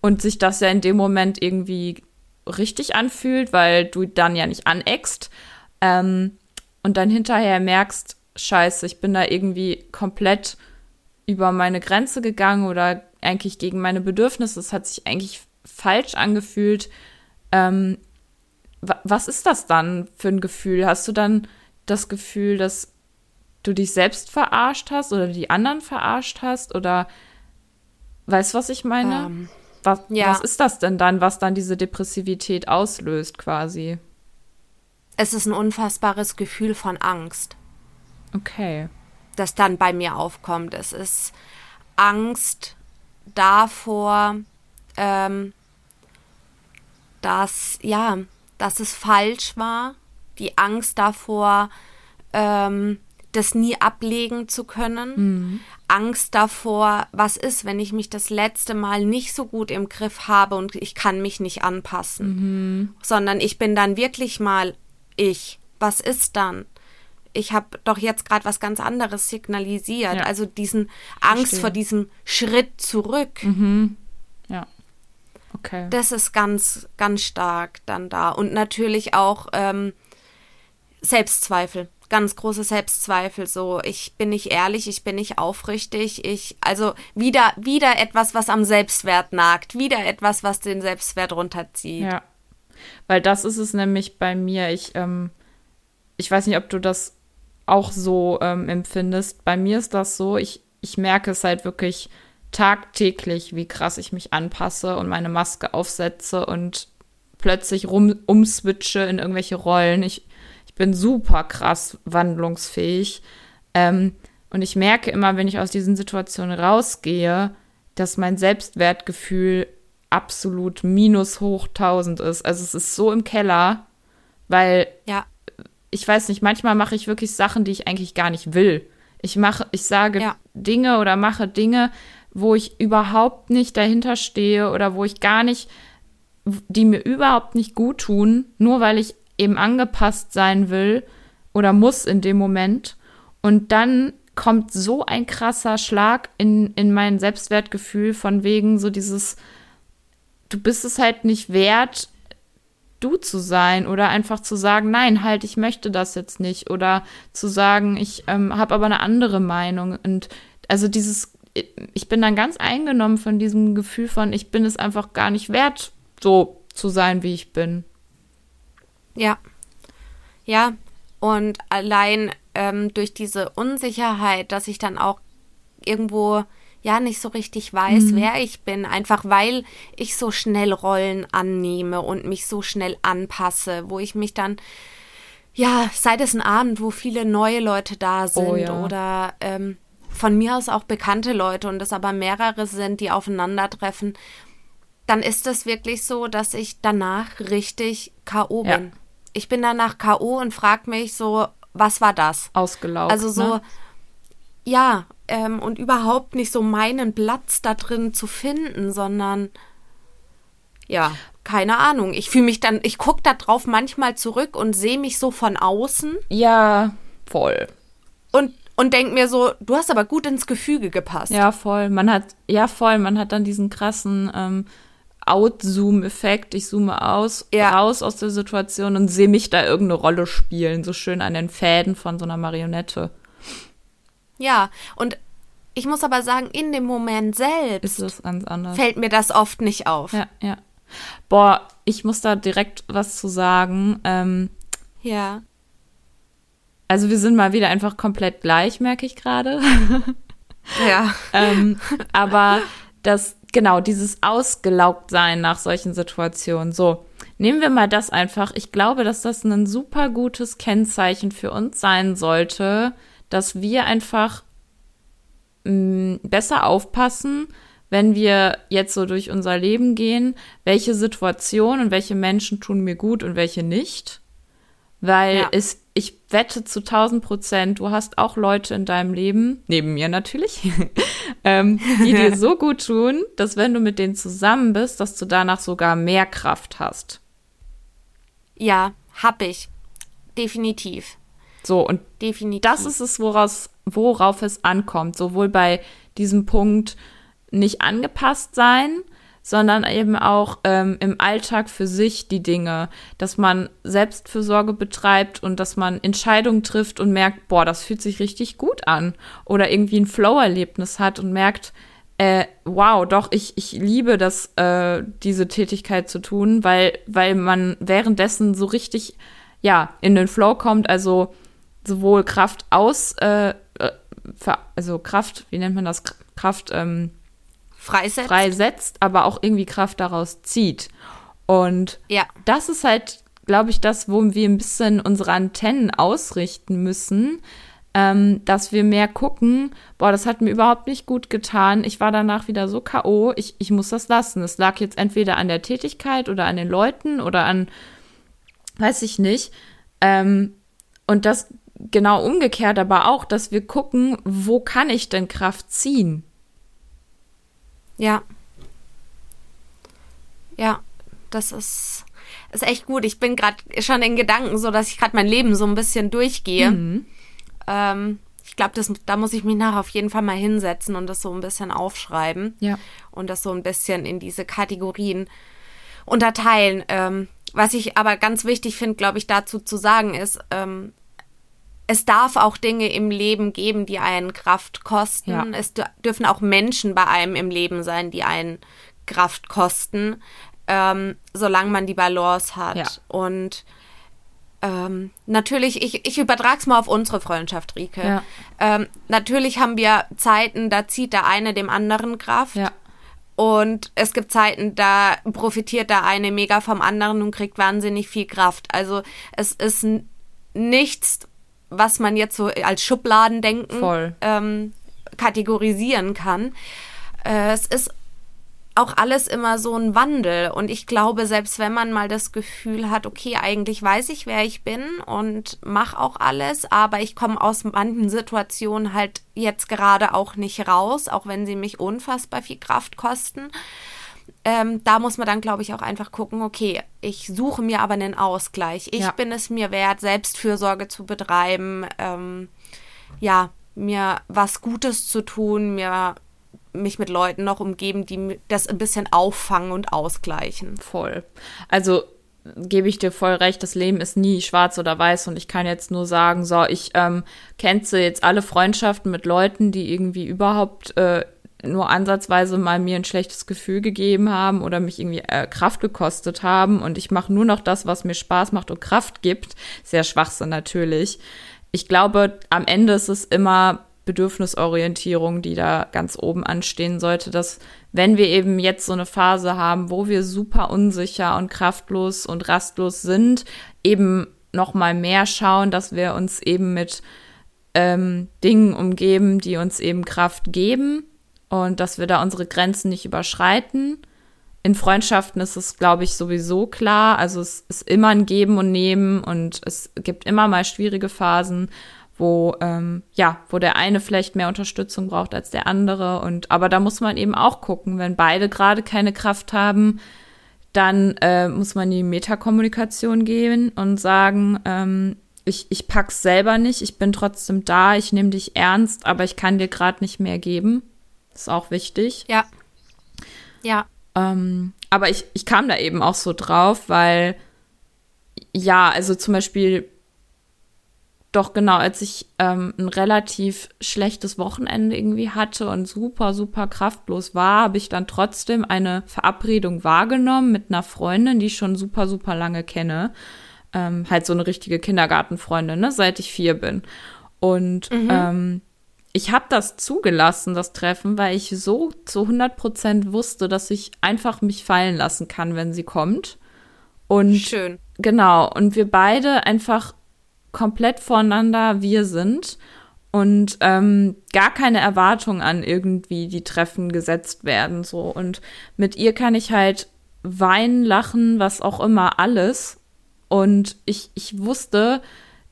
und sich das ja in dem Moment irgendwie richtig anfühlt, weil du dann ja nicht aneckst ähm, und dann hinterher merkst, scheiße, ich bin da irgendwie komplett über meine Grenze gegangen oder eigentlich gegen meine Bedürfnisse. Es hat sich eigentlich falsch angefühlt. Ähm, was ist das dann für ein Gefühl? Hast du dann das Gefühl, dass du dich selbst verarscht hast oder die anderen verarscht hast? Oder weißt du, was ich meine? Um, ähm, was, ja. was ist das denn dann, was dann diese Depressivität auslöst quasi? Es ist ein unfassbares Gefühl von Angst. Okay. Das dann bei mir aufkommt. Es ist Angst davor, ähm, dass, ja, dass es falsch war. Die Angst davor, ähm, das nie ablegen zu können. Mhm. Angst davor, was ist, wenn ich mich das letzte Mal nicht so gut im Griff habe und ich kann mich nicht anpassen, mhm. sondern ich bin dann wirklich mal ich. Was ist dann? ich habe doch jetzt gerade was ganz anderes signalisiert. Ja. Also diesen Angst Verstehe. vor diesem Schritt zurück. Mhm. Okay. Das ist ganz, ganz stark dann da. Und natürlich auch ähm, Selbstzweifel. Ganz große Selbstzweifel. So, ich bin nicht ehrlich, ich bin nicht aufrichtig. Ich, also wieder, wieder etwas, was am Selbstwert nagt. Wieder etwas, was den Selbstwert runterzieht. Ja. Weil das ist es nämlich bei mir. Ich, ähm, ich weiß nicht, ob du das auch so ähm, empfindest. Bei mir ist das so, ich, ich merke es halt wirklich tagtäglich, wie krass ich mich anpasse und meine Maske aufsetze und plötzlich rum umswitche in irgendwelche Rollen. Ich, ich bin super krass wandlungsfähig. Ähm, und ich merke immer, wenn ich aus diesen Situationen rausgehe, dass mein Selbstwertgefühl absolut minus hoch 1000 ist. Also es ist so im Keller, weil ja ich weiß nicht, manchmal mache ich wirklich Sachen, die ich eigentlich gar nicht will. Ich mache, ich sage ja. Dinge oder mache Dinge, wo ich überhaupt nicht dahinter stehe oder wo ich gar nicht, die mir überhaupt nicht gut tun, nur weil ich eben angepasst sein will oder muss in dem Moment. Und dann kommt so ein krasser Schlag in, in mein Selbstwertgefühl von wegen so dieses, du bist es halt nicht wert, du zu sein oder einfach zu sagen, nein, halt, ich möchte das jetzt nicht oder zu sagen, ich ähm, habe aber eine andere Meinung und also dieses, ich bin dann ganz eingenommen von diesem Gefühl von, ich bin es einfach gar nicht wert, so zu sein, wie ich bin. Ja. Ja, und allein ähm, durch diese Unsicherheit, dass ich dann auch irgendwo ja nicht so richtig weiß, mhm. wer ich bin, einfach weil ich so schnell Rollen annehme und mich so schnell anpasse, wo ich mich dann ja, sei es ein Abend, wo viele neue Leute da oh sind oh, ja. oder ähm, von mir aus auch bekannte Leute und es aber mehrere sind, die aufeinandertreffen, dann ist es wirklich so, dass ich danach richtig K.O. bin. Ja. Ich bin danach K.O. und frage mich so, was war das? Ausgelaugt. Also so, ne? ja, ähm, und überhaupt nicht so meinen Platz da drin zu finden, sondern ja, keine Ahnung. Ich fühle mich dann, ich gucke da drauf manchmal zurück und sehe mich so von außen. Ja, voll. Und und denk mir so, du hast aber gut ins Gefüge gepasst. Ja, voll. Man hat, ja, voll, man hat dann diesen krassen ähm, Out-Zoom-Effekt. Ich zoome aus, ja. raus aus der Situation und sehe mich da irgendeine Rolle spielen, so schön an den Fäden von so einer Marionette. Ja, und ich muss aber sagen, in dem Moment selbst ist es ganz anders. fällt mir das oft nicht auf. Ja, ja. Boah, ich muss da direkt was zu sagen. Ähm, ja. Also wir sind mal wieder einfach komplett gleich, merke ich gerade. ja. ähm, aber das, genau, dieses Ausgelaugtsein nach solchen Situationen. So, nehmen wir mal das einfach. Ich glaube, dass das ein super gutes Kennzeichen für uns sein sollte, dass wir einfach mh, mm, besser aufpassen, wenn wir jetzt so durch unser Leben gehen, welche Situationen und welche Menschen tun mir gut und welche nicht. Weil ja. es, ich wette zu 1000 Prozent, du hast auch Leute in deinem Leben, neben mir natürlich, ähm, die dir so gut tun, dass wenn du mit denen zusammen bist, dass du danach sogar mehr Kraft hast. Ja, hab ich. Definitiv. So, und Definitiv. das ist es, woraus, worauf es ankommt. Sowohl bei diesem Punkt nicht angepasst sein, sondern eben auch ähm, im Alltag für sich die Dinge, dass man Selbstfürsorge betreibt und dass man Entscheidungen trifft und merkt, boah, das fühlt sich richtig gut an. Oder irgendwie ein Flow-Erlebnis hat und merkt, äh, wow, doch, ich, ich liebe das, äh, diese Tätigkeit zu tun, weil, weil man währenddessen so richtig, ja, in den Flow kommt, also sowohl Kraft aus, äh, äh also Kraft, wie nennt man das? Kraft, ähm, freisetzt. freisetzt, aber auch irgendwie Kraft daraus zieht. Und ja. das ist halt, glaube ich, das, wo wir ein bisschen unsere Antennen ausrichten müssen, ähm, dass wir mehr gucken, boah, das hat mir überhaupt nicht gut getan. Ich war danach wieder so K.O., ich, ich muss das lassen. Es lag jetzt entweder an der Tätigkeit oder an den Leuten oder an, weiß ich nicht. Ähm, und das genau umgekehrt aber auch, dass wir gucken, wo kann ich denn Kraft ziehen? Ja. Ja, das ist, ist echt gut. Ich bin gerade schon in Gedanken so, dass ich gerade mein Leben so ein bisschen durchgehe. Mhm. Ähm, ich glaube, da muss ich mich nachher auf jeden Fall mal hinsetzen und das so ein bisschen aufschreiben. Ja. Und das so ein bisschen in diese Kategorien unterteilen. Ähm, was ich aber ganz wichtig finde, glaube ich, dazu zu sagen ist, ähm, es darf auch Dinge im Leben geben, die einen Kraft kosten. Ja. Es dürfen auch Menschen bei einem im Leben sein, die einen Kraft kosten, ähm, solange man die Balance hat. Ja. Und ähm, natürlich, ich, ich übertrage es mal auf unsere Freundschaft, Rike. Ja. Ähm, natürlich haben wir Zeiten, da zieht der eine dem anderen Kraft. Ja. Und es gibt Zeiten, da profitiert der eine mega vom anderen und kriegt wahnsinnig viel Kraft. Also es ist nichts, was man jetzt so als Schubladendenken ähm, kategorisieren kann. Äh, es ist auch alles immer so ein Wandel. Und ich glaube, selbst wenn man mal das Gefühl hat, okay, eigentlich weiß ich, wer ich bin und mache auch alles, aber ich komme aus manchen Situationen halt jetzt gerade auch nicht raus, auch wenn sie mich unfassbar viel Kraft kosten ähm, da muss man dann, glaube ich, auch einfach gucken, okay, ich suche mir aber einen Ausgleich. Ich ja. bin es mir wert, Selbstfürsorge zu betreiben, ähm, ja, mir was Gutes zu tun, mir mich mit Leuten noch umgeben, die das ein bisschen auffangen und ausgleichen. Voll. Also gebe ich dir voll recht, das Leben ist nie schwarz oder weiß und ich kann jetzt nur sagen, so, ich ähm, cancel jetzt alle Freundschaften mit Leuten, die irgendwie überhaupt äh, nur ansatzweise mal mir ein schlechtes Gefühl gegeben haben oder mich irgendwie äh, Kraft gekostet haben und ich mache nur noch das, was mir Spaß macht und Kraft gibt. Sehr Schwachsinn natürlich. Ich glaube, am Ende ist es immer Bedürfnisorientierung, die da ganz oben anstehen sollte, dass wenn wir eben jetzt so eine Phase haben, wo wir super unsicher und kraftlos und rastlos sind, eben noch mal mehr schauen, dass wir uns eben mit ähm, Dingen umgeben, die uns eben Kraft geben und dass wir da unsere Grenzen nicht überschreiten. In Freundschaften ist es, glaube ich, sowieso klar. Also es ist immer ein Geben und Nehmen und es gibt immer mal schwierige Phasen wo ähm, ja, wo der eine vielleicht mehr Unterstützung braucht als der andere. Und aber da muss man eben auch gucken, wenn beide gerade keine Kraft haben, dann äh, muss man in die Metakommunikation gehen und sagen, ähm, ich, ich pack's selber nicht, ich bin trotzdem da, ich nehme dich ernst, aber ich kann dir gerade nicht mehr geben. Ist auch wichtig. Ja. Ja. Ähm, aber ich, ich kam da eben auch so drauf, weil ja, also zum Beispiel doch genau, als ich ähm, ein relativ schlechtes Wochenende irgendwie hatte und super, super kraftlos war, habe ich dann trotzdem eine Verabredung wahrgenommen mit einer Freundin, die ich schon super, super lange kenne. Ähm, halt so eine richtige Kindergartenfreundin, ne, seit ich vier bin. Und mhm. ähm, ich habe das zugelassen, das Treffen, weil ich so zu 100 Prozent wusste, dass ich einfach mich fallen lassen kann, wenn sie kommt. Und Schön. Genau. Und wir beide einfach komplett voreinander wir sind und ähm, gar keine Erwartung an irgendwie die Treffen gesetzt werden so und mit ihr kann ich halt weinen, lachen, was auch immer alles und ich ich wusste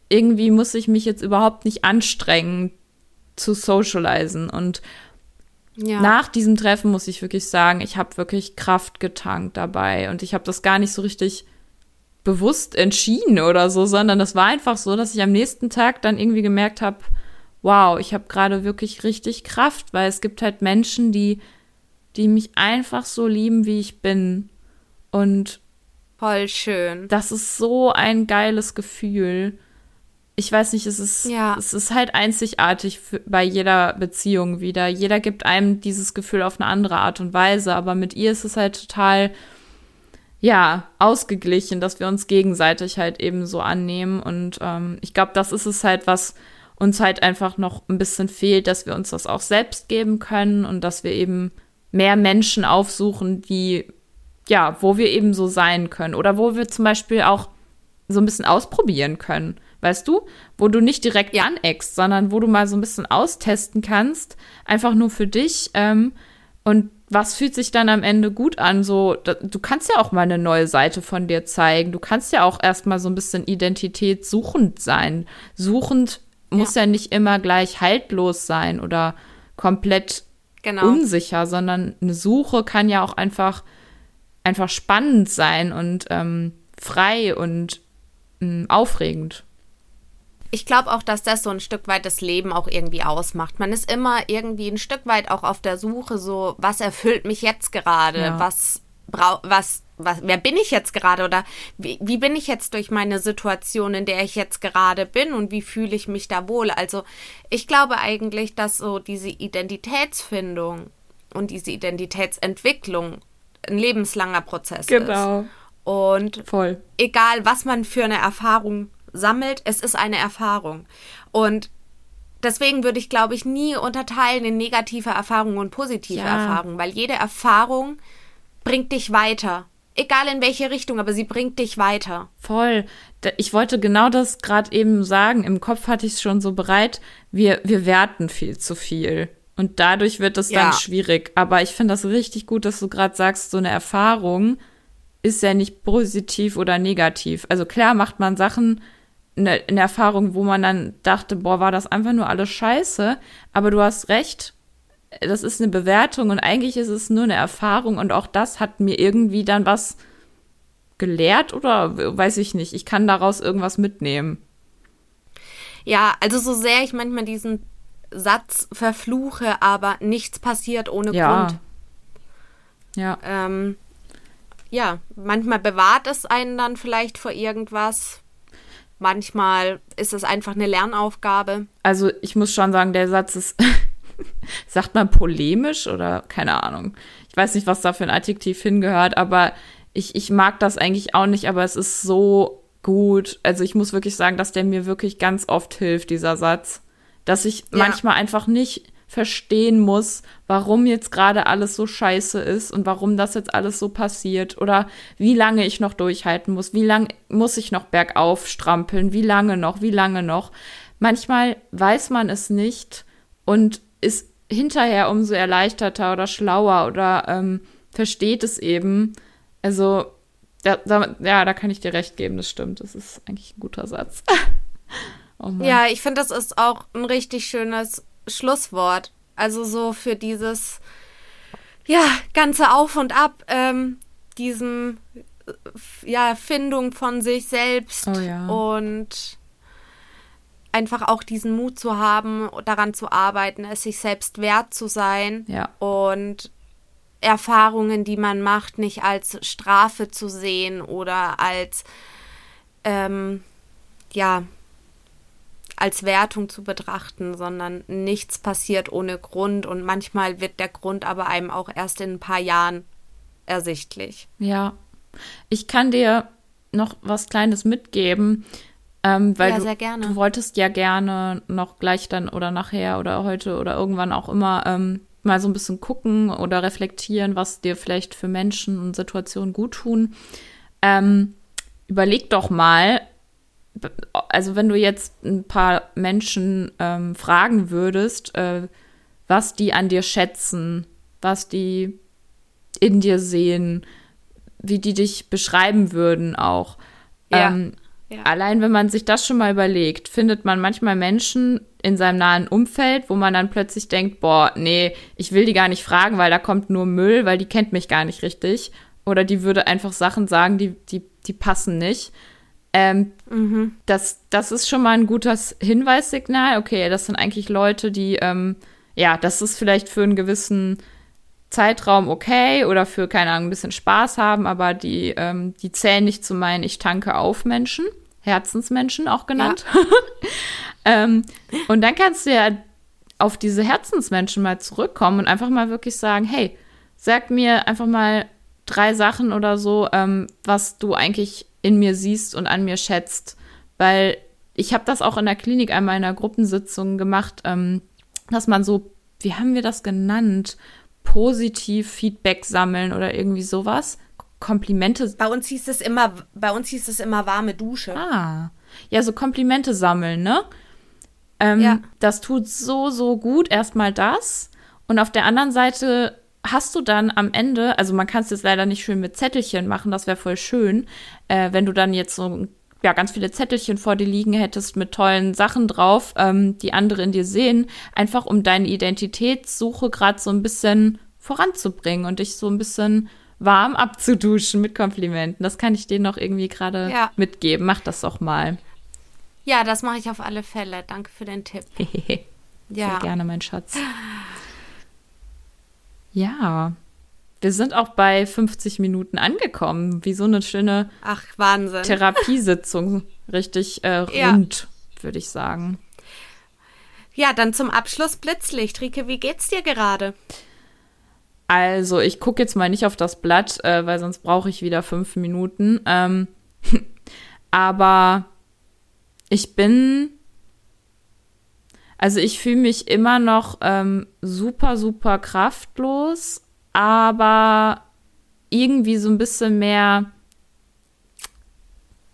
irgendwie muss ich mich jetzt überhaupt nicht anstrengen zu socialisen und ja. Nach diesem Treffen muss ich wirklich sagen, ich habe wirklich Kraft getankt dabei und ich habe das gar nicht so richtig bewusst entschieden oder so, sondern das war einfach so, dass ich am nächsten Tag dann irgendwie gemerkt habe, wow, ich habe gerade wirklich richtig Kraft, weil es gibt halt Menschen, die, die mich einfach so lieben, wie ich bin. Und voll schön. Das ist so ein geiles Gefühl. Ich weiß nicht, es ist, ja. es ist halt einzigartig für, bei jeder Beziehung wieder. Jeder gibt einem dieses Gefühl auf eine andere Art und Weise, aber mit ihr ist es halt total ja, ausgeglichen, dass wir uns gegenseitig halt eben so annehmen. Und ähm, ich glaube, das ist es halt, was uns halt einfach noch ein bisschen fehlt, dass wir uns das auch selbst geben können und dass wir eben mehr Menschen aufsuchen, die, ja, wo wir eben so sein können. Oder wo wir zum Beispiel auch so ein bisschen ausprobieren können. Weißt du, wo du nicht direkt ja. aneckst, sondern wo du mal so ein bisschen austesten kannst, einfach nur für dich. Ähm, und was fühlt sich dann am Ende gut an? So, da, du kannst ja auch mal eine neue Seite von dir zeigen. Du kannst ja auch erstmal so ein bisschen Identität suchend sein. Suchend muss ja, ja nicht immer gleich haltlos sein oder komplett genau. unsicher, sondern eine Suche kann ja auch einfach, einfach spannend sein und ähm, frei und ähm, aufregend ich glaube auch, dass das so ein Stück weit das Leben auch irgendwie ausmacht. Man ist immer irgendwie ein Stück weit auch auf der Suche, so, was erfüllt mich jetzt gerade? Ja. Was brau was, was, wer bin ich jetzt gerade? Oder wie, wie bin ich jetzt durch meine Situation, in der ich jetzt gerade bin und wie fühle ich mich da wohl? Also, ich glaube eigentlich, dass so diese Identitätsfindung und diese Identitätsentwicklung ein lebenslanger Prozess genau. ist. Und Voll. egal, was man für eine Erfahrung sammelt, es ist eine Erfahrung. Und deswegen würde ich, glaube ich, nie unterteilen in negative Erfahrungen und positive ja. Erfahrungen, weil jede Erfahrung bringt dich weiter. Egal in welche Richtung, aber sie bringt dich weiter. Voll. Ich wollte genau das gerade eben sagen. Im Kopf hatte ich es schon so bereit. Wir, wir werten viel zu viel. Und dadurch wird es ja. dann schwierig. Aber ich finde das richtig gut, dass du gerade sagst, so eine Erfahrung ist ja nicht positiv oder negativ. Also klar macht man Sachen, eine, eine Erfahrung, wo man dann dachte, boah, war das einfach nur alles scheiße. Aber du hast recht, das ist eine Bewertung und eigentlich ist es nur eine Erfahrung und auch das hat mir irgendwie dann was gelehrt oder weiß ich nicht. Ich kann daraus irgendwas mitnehmen. Ja, also so sehr ich manchmal diesen Satz verfluche, aber nichts passiert ohne ja. Grund. Ja. Ähm, ja, manchmal bewahrt es einen dann vielleicht vor irgendwas. Manchmal ist es einfach eine Lernaufgabe. Also ich muss schon sagen, der Satz ist, sagt man polemisch oder keine Ahnung. Ich weiß nicht, was da für ein Adjektiv hingehört, aber ich, ich mag das eigentlich auch nicht, aber es ist so gut. Also ich muss wirklich sagen, dass der mir wirklich ganz oft hilft, dieser Satz. Dass ich ja. manchmal einfach nicht verstehen muss, warum jetzt gerade alles so scheiße ist und warum das jetzt alles so passiert oder wie lange ich noch durchhalten muss, wie lange muss ich noch bergauf strampeln, wie lange noch, wie lange noch. Manchmal weiß man es nicht und ist hinterher umso erleichterter oder schlauer oder ähm, versteht es eben. Also, da, da, ja, da kann ich dir recht geben, das stimmt. Das ist eigentlich ein guter Satz. oh ja, ich finde, das ist auch ein richtig schönes Schlusswort. Also so für dieses, ja, ganze Auf und Ab, ähm, diesem, äh, ja, Findung von sich selbst oh, ja. und einfach auch diesen Mut zu haben, daran zu arbeiten, es sich selbst wert zu sein ja. und Erfahrungen, die man macht, nicht als Strafe zu sehen oder als ähm, ja als Wertung zu betrachten, sondern nichts passiert ohne Grund und manchmal wird der Grund aber einem auch erst in ein paar Jahren ersichtlich. Ja, ich kann dir noch was Kleines mitgeben, ähm, weil ja, du, du, wolltest ja gerne noch gleich dann oder nachher oder heute oder irgendwann auch immer ähm, mal so ein bisschen gucken oder reflektieren, was dir vielleicht für Menschen und Situationen gut tun. Ähm, überleg doch mal, also wenn du jetzt ein paar Menschen ähm, fragen würdest, äh, was die an dir schätzen, was die in dir sehen, wie die dich beschreiben würden auch. Ja. Ähm, ja. Allein wenn man sich das schon mal überlegt, findet man manchmal Menschen in seinem nahen Umfeld, wo man dann plötzlich denkt, boah, nee, ich will die gar nicht fragen, weil da kommt nur Müll, weil die kennt mich gar nicht richtig. Oder die würde einfach Sachen sagen, die, die, die passen nicht. Ähm, mhm. das, das ist schon mal ein gutes Hinweissignal. Okay, das sind eigentlich Leute, die, ähm, ja, das ist vielleicht für einen gewissen Zeitraum okay oder für, keine Ahnung, ein bisschen Spaß haben, aber die, ähm, die zählen nicht zu meinen Ich tanke auf Menschen, Herzensmenschen auch genannt. Ja. ähm, und dann kannst du ja auf diese Herzensmenschen mal zurückkommen und einfach mal wirklich sagen, hey, sag mir einfach mal drei Sachen oder so, ähm, was du eigentlich in mir siehst und an mir schätzt. Weil ich habe das auch in der Klinik einmal in einer Gruppensitzung gemacht, ähm, dass man so, wie haben wir das genannt? Positiv Feedback sammeln oder irgendwie sowas. Komplimente. Bei uns hieß es immer, bei uns hieß es immer warme Dusche. Ah. Ja, so Komplimente sammeln, ne? Ähm, ja. Das tut so, so gut. Erstmal das. Und auf der anderen Seite hast du dann am Ende, also man kann es jetzt leider nicht schön mit Zettelchen machen, das wäre voll schön, äh, wenn du dann jetzt so ja, ganz viele Zettelchen vor dir liegen hättest mit tollen Sachen drauf, ähm, die andere in dir sehen, einfach um deine Identitätssuche gerade so ein bisschen voranzubringen und dich so ein bisschen warm abzuduschen mit Komplimenten. Das kann ich dir noch irgendwie gerade ja. mitgeben. Mach das doch mal. Ja, das mache ich auf alle Fälle. Danke für den Tipp. ja. Sehr gerne, mein Schatz. Ja, wir sind auch bei 50 Minuten angekommen. Wie so eine schöne Ach, Wahnsinn. Therapiesitzung. Richtig äh, rund, ja. würde ich sagen. Ja, dann zum Abschluss Blitzlicht. Rike, wie geht's dir gerade? Also, ich gucke jetzt mal nicht auf das Blatt, äh, weil sonst brauche ich wieder fünf Minuten. Ähm, aber ich bin also ich fühle mich immer noch ähm, super, super kraftlos, aber irgendwie so ein bisschen mehr,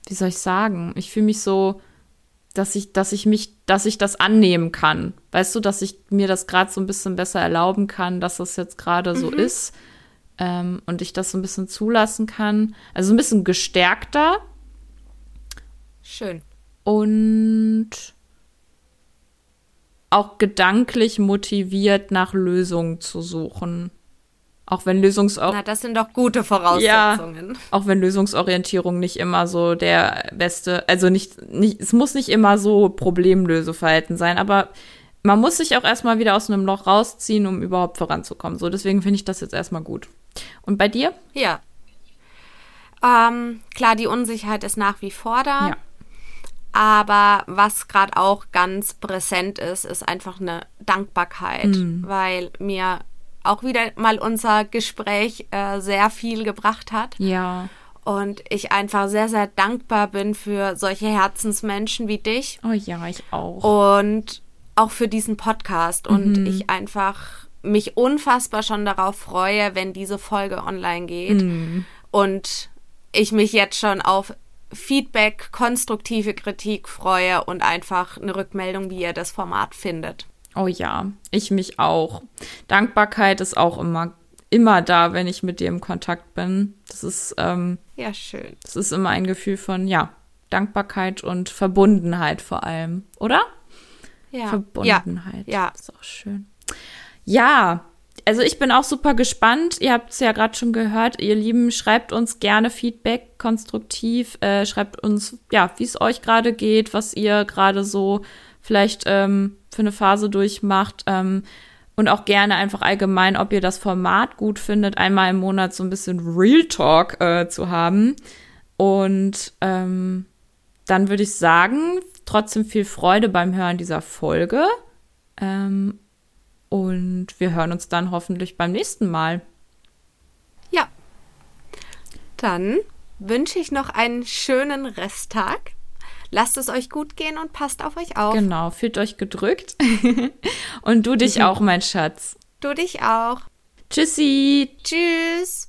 wie soll ich sagen? Ich fühle mich so, dass ich, dass ich mich, dass ich das annehmen kann. Weißt du, dass ich mir das gerade so ein bisschen besser erlauben kann, dass das jetzt gerade mhm. so ist. Ähm, und ich das so ein bisschen zulassen kann. Also ein bisschen gestärkter. Schön. Und auch gedanklich motiviert nach Lösungen zu suchen. Auch wenn Lösungsorientierung. Na, das sind doch gute Voraussetzungen. Ja, auch wenn Lösungsorientierung nicht immer so der beste, also nicht, nicht, es muss nicht immer so Problemlöseverhalten sein, aber man muss sich auch erstmal wieder aus einem Loch rausziehen, um überhaupt voranzukommen. So, deswegen finde ich das jetzt erstmal gut. Und bei dir? Ja. Ähm, klar, die Unsicherheit ist nach wie vor da. Ja. Aber was gerade auch ganz präsent ist, ist einfach eine Dankbarkeit, mhm. weil mir auch wieder mal unser Gespräch äh, sehr viel gebracht hat. Ja. Und ich einfach sehr, sehr dankbar bin für solche Herzensmenschen wie dich. Oh ja, ich auch. Und auch für diesen Podcast. Mhm. Und ich einfach mich unfassbar schon darauf freue, wenn diese Folge online geht. Mhm. Und ich mich jetzt schon auf Feedback, konstruktive Kritik freue und einfach eine Rückmeldung, wie ihr das Format findet. Oh ja, ich mich auch. Dankbarkeit ist auch immer immer da, wenn ich mit dir im Kontakt bin. Das ist ähm, ja schön. Das ist immer ein Gefühl von ja Dankbarkeit und Verbundenheit vor allem, oder? Ja. Verbundenheit. Ja. ja. Das ist auch schön. Ja, also ich bin auch super gespannt. Ihr habt es ja gerade schon gehört, ihr Lieben, schreibt uns gerne Feedback konstruktiv. Äh, schreibt uns, ja, wie es euch gerade geht, was ihr gerade so vielleicht ähm, für eine Phase durchmacht. Ähm, und auch gerne einfach allgemein, ob ihr das Format gut findet, einmal im Monat so ein bisschen Real Talk äh, zu haben. Und ähm, dann würde ich sagen, trotzdem viel Freude beim Hören dieser Folge. Ähm, und wir hören uns dann hoffentlich beim nächsten Mal. Ja. Dann wünsche ich noch einen schönen Resttag. Lasst es euch gut gehen und passt auf euch auf. Genau, fühlt euch gedrückt. und du dich mhm. auch, mein Schatz. Du dich auch. Tschüssi. Tschüss.